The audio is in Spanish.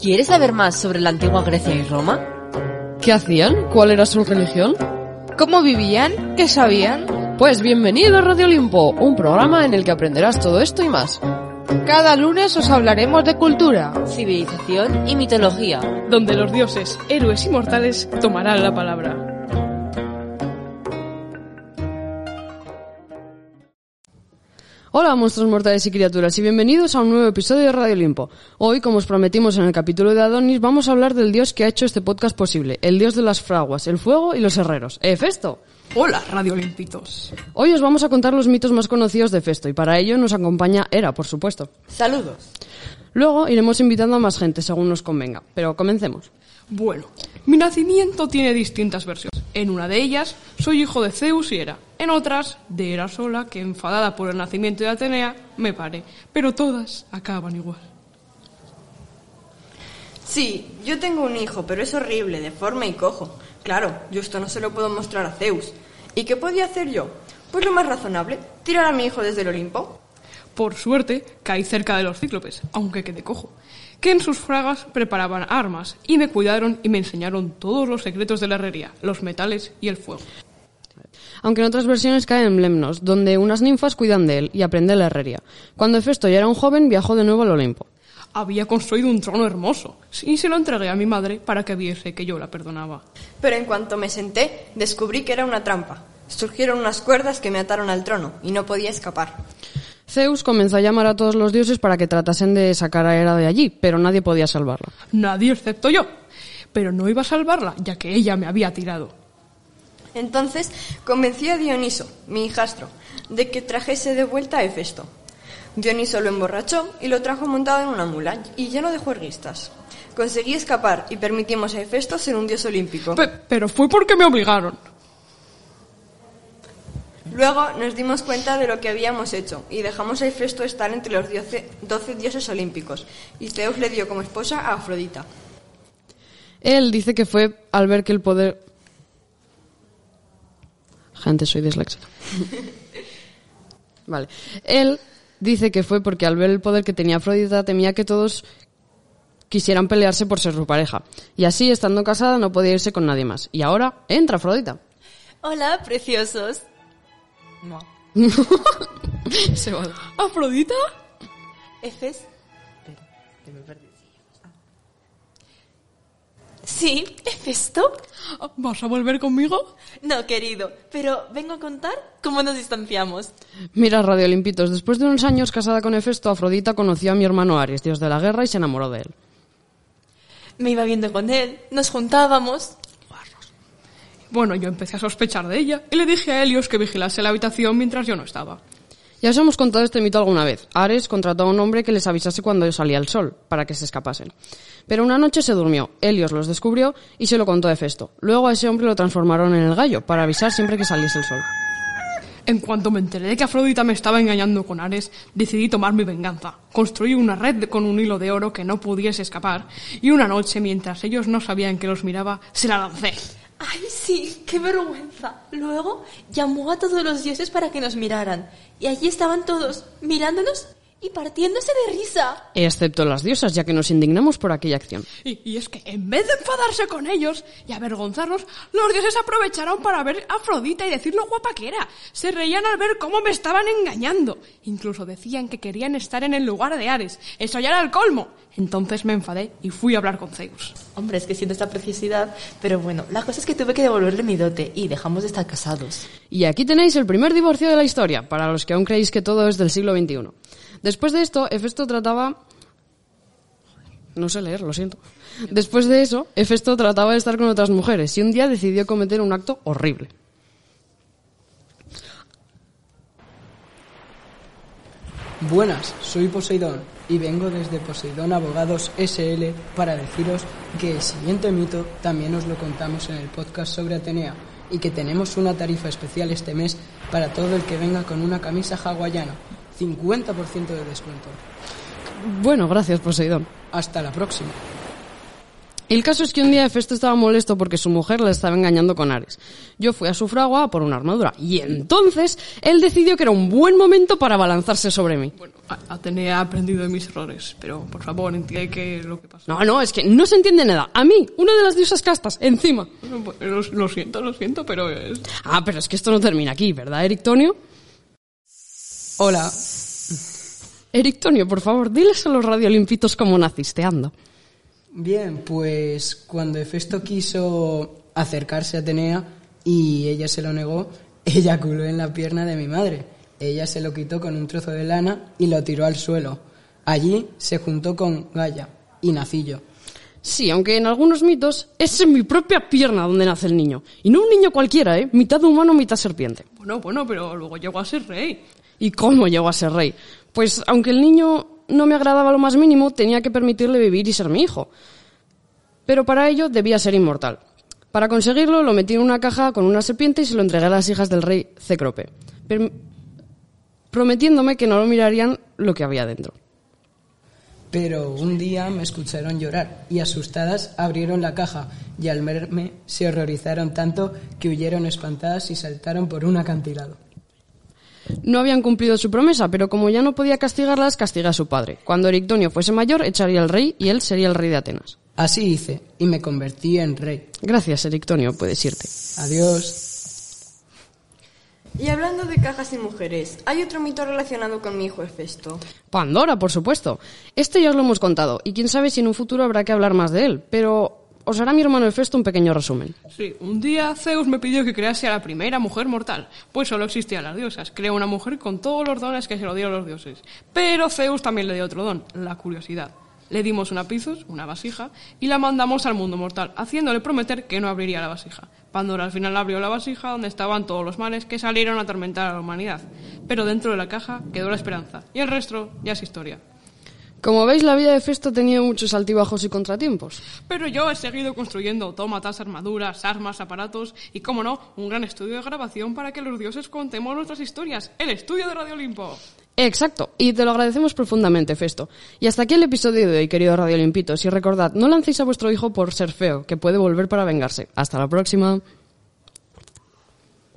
¿Quieres saber más sobre la antigua Grecia y Roma? ¿Qué hacían? ¿Cuál era su religión? ¿Cómo vivían? ¿Qué sabían? Pues bienvenido a Radio Olimpo, un programa en el que aprenderás todo esto y más. Cada lunes os hablaremos de cultura, Civilización y mitología. donde los dioses, héroes y mortales tomarán la palabra. Hola monstruos mortales y criaturas y bienvenidos a un nuevo episodio de Radio Olimpo. Hoy, como os prometimos en el capítulo de Adonis, vamos a hablar del dios que ha hecho este podcast posible, el dios de las fraguas, el fuego y los herreros, Hefesto. Hola, Radio Olimpitos. Hoy os vamos a contar los mitos más conocidos de Hefesto y para ello nos acompaña Hera, por supuesto. Saludos. Luego iremos invitando a más gente según nos convenga, pero comencemos. Bueno, mi nacimiento tiene distintas versiones. En una de ellas, soy hijo de Zeus y Hera. En otras, de Hera sola, que enfadada por el nacimiento de Atenea, me paré. Pero todas acaban igual. Sí, yo tengo un hijo, pero es horrible, deforme y cojo. Claro, yo esto no se lo puedo mostrar a Zeus. ¿Y qué podía hacer yo? Pues lo más razonable, tirar a mi hijo desde el Olimpo. Por suerte, caí cerca de los cíclopes, aunque quedé cojo, que en sus fragas preparaban armas y me cuidaron y me enseñaron todos los secretos de la herrería, los metales y el fuego. Aunque en otras versiones cae en Lemnos, donde unas ninfas cuidan de él y aprende la herrería. Cuando Hefesto ya era un joven, viajó de nuevo al Olimpo. Había construido un trono hermoso y se lo entregué a mi madre para que viese que yo la perdonaba. Pero en cuanto me senté, descubrí que era una trampa. Surgieron unas cuerdas que me ataron al trono y no podía escapar. Zeus comenzó a llamar a todos los dioses para que tratasen de sacar a Hera de allí, pero nadie podía salvarla. Nadie excepto yo. Pero no iba a salvarla, ya que ella me había tirado. Entonces convencí a Dioniso, mi hijastro, de que trajese de vuelta a Hefesto. Dioniso lo emborrachó y lo trajo montado en una mula y lleno de juerguistas. Conseguí escapar y permitimos a Hefesto ser un dios olímpico. Pe- pero fue porque me obligaron. Luego nos dimos cuenta de lo que habíamos hecho y dejamos a Hefesto estar entre los doce dioses olímpicos y Zeus le dio como esposa a Afrodita. Él dice que fue al ver que el poder... Gente, soy disléxico. vale. Él dice que fue porque al ver el poder que tenía Afrodita temía que todos quisieran pelearse por ser su pareja. Y así, estando casada, no podía irse con nadie más. Y ahora entra Afrodita. Hola, preciosos. No. Se va. ¿Afrodita? ¿Efes? Espera, que me perdí. Sí, ¿Hefesto? ¿Vas a volver conmigo? No, querido, pero vengo a contar cómo nos distanciamos. Mira, Radio Olimpitos, después de unos años casada con Hefesto, Afrodita conoció a mi hermano Aries, dios de la guerra, y se enamoró de él. Me iba viendo con él, nos juntábamos. Bueno, yo empecé a sospechar de ella y le dije a Helios que vigilase la habitación mientras yo no estaba. Ya os hemos contado este mito alguna vez. Ares contrató a un hombre que les avisase cuando salía el sol, para que se escapasen. Pero una noche se durmió, Helios los descubrió y se lo contó a Hefesto. Luego a ese hombre lo transformaron en el gallo, para avisar siempre que saliese el sol. En cuanto me enteré de que Afrodita me estaba engañando con Ares, decidí tomar mi venganza. Construí una red con un hilo de oro que no pudiese escapar y una noche, mientras ellos no sabían que los miraba, se la lancé. Ay, sí, qué vergüenza. Luego llamó a todos los dioses para que nos miraran. Y allí estaban todos, mirándonos y partiéndose de risa. Excepto las diosas, ya que nos indignamos por aquella acción. Y, y es que en vez de enfadarse con ellos y avergonzarnos, los dioses aprovecharon para ver a Afrodita y decir lo guapa que era. Se reían al ver cómo me estaban engañando. Incluso decían que querían estar en el lugar de Ares. Eso ya era el colmo. Entonces me enfadé y fui a hablar con Zeus. Hombre, es que siento esta preciosidad, pero bueno, la cosa es que tuve que devolverle mi dote y dejamos de estar casados. Y aquí tenéis el primer divorcio de la historia, para los que aún creéis que todo es del siglo XXI. Después de esto, Hefesto trataba... No sé leer, lo siento. Después de eso, trataba de estar con otras mujeres y un día decidió cometer un acto horrible. Buenas, soy Poseidón y vengo desde Poseidón Abogados SL para deciros que el siguiente mito también os lo contamos en el podcast sobre Atenea y que tenemos una tarifa especial este mes para todo el que venga con una camisa hawaiana. 50% de descuento. Bueno, gracias, Poseidón. Hasta la próxima. El caso es que un día Hefesto estaba molesto porque su mujer le estaba engañando con Ares. Yo fui a su fragua a por una armadura y entonces él decidió que era un buen momento para abalanzarse sobre mí. Bueno, A- Atenea ha aprendido de mis errores, pero por favor, entiende qué es lo que pasó. No, no, es que no se entiende nada. A mí, una de las diosas castas, encima. Bueno, pues, Lo, lo siento, lo siento, pero es... Ah, pero es que esto no termina aquí, ¿verdad, Erictonio? Hola, Erictonio, por favor, diles a los radiolimpitos cómo naciste, anda. bien, pues cuando Hefesto quiso acercarse a Atenea y ella se lo negó, eyaculó en la pierna de mi madre. Ella se lo quitó con un trozo de lana y lo tiró al suelo. Allí se juntó con Gaia y nací yo. Sí, aunque en algunos mitos es en mi propia pierna donde nace el niño. Y no un niño cualquiera, ¿eh? Mitad humano, mitad serpiente. Bueno, bueno, pero luego llegó a ser rey. ¿Y cómo llegó a ser rey? Pues aunque el niño no me agradaba lo más mínimo, tenía que permitirle vivir y ser mi hijo. Pero para ello debía ser inmortal. Para conseguirlo lo metí en una caja con una serpiente y se lo entregué a las hijas del rey Cécrope, per- prometiéndome que no lo mirarían lo que había dentro. Pero un día me escucharon llorar y asustadas abrieron la caja y al verme se horrorizaron tanto que huyeron espantadas y saltaron por un acantilado. No habían cumplido su promesa, pero como ya no podía castigarlas, castigué a su padre. Cuando Erictonio fuese mayor, echaría al rey y él sería el rey de Atenas. Así hice y me convertí en rey. Gracias, Erictonio, puedes irte. Adiós. Y hablando de cajas y mujeres, hay otro mito relacionado con mi hijo Hefesto. Pandora, por supuesto. Este ya os lo hemos contado, y quién sabe si en un futuro habrá que hablar más de él, pero os hará mi hermano Hefesto un pequeño resumen. Sí, un día Zeus me pidió que crease a la primera mujer mortal, pues solo existían las diosas. Creó una mujer con todos los dones que se lo dieron los dioses. Pero Zeus también le dio otro don, la curiosidad. Le dimos una pizos, una vasija, y la mandamos al mundo mortal, haciéndole prometer que no abriría la vasija. Pandora al final abrió la vasija donde estaban todos los males que salieron a atormentar a la humanidad. Pero dentro de la caja quedó la esperanza, y el resto ya es historia. Como veis, la vida de Hefesto ha tenido muchos altibajos y contratiempos. Pero yo he seguido construyendo autómatas, armaduras, armas, aparatos y, como no, un gran estudio de grabación para que los dioses contemos nuestras historias. El estudio de Radio Olimpo. Exacto, y te lo agradecemos profundamente, Festo. Y hasta aquí el episodio de hoy, querido Radio Limpitos. Y recordad, no lancéis a vuestro hijo por ser feo, que puede volver para vengarse. Hasta la próxima.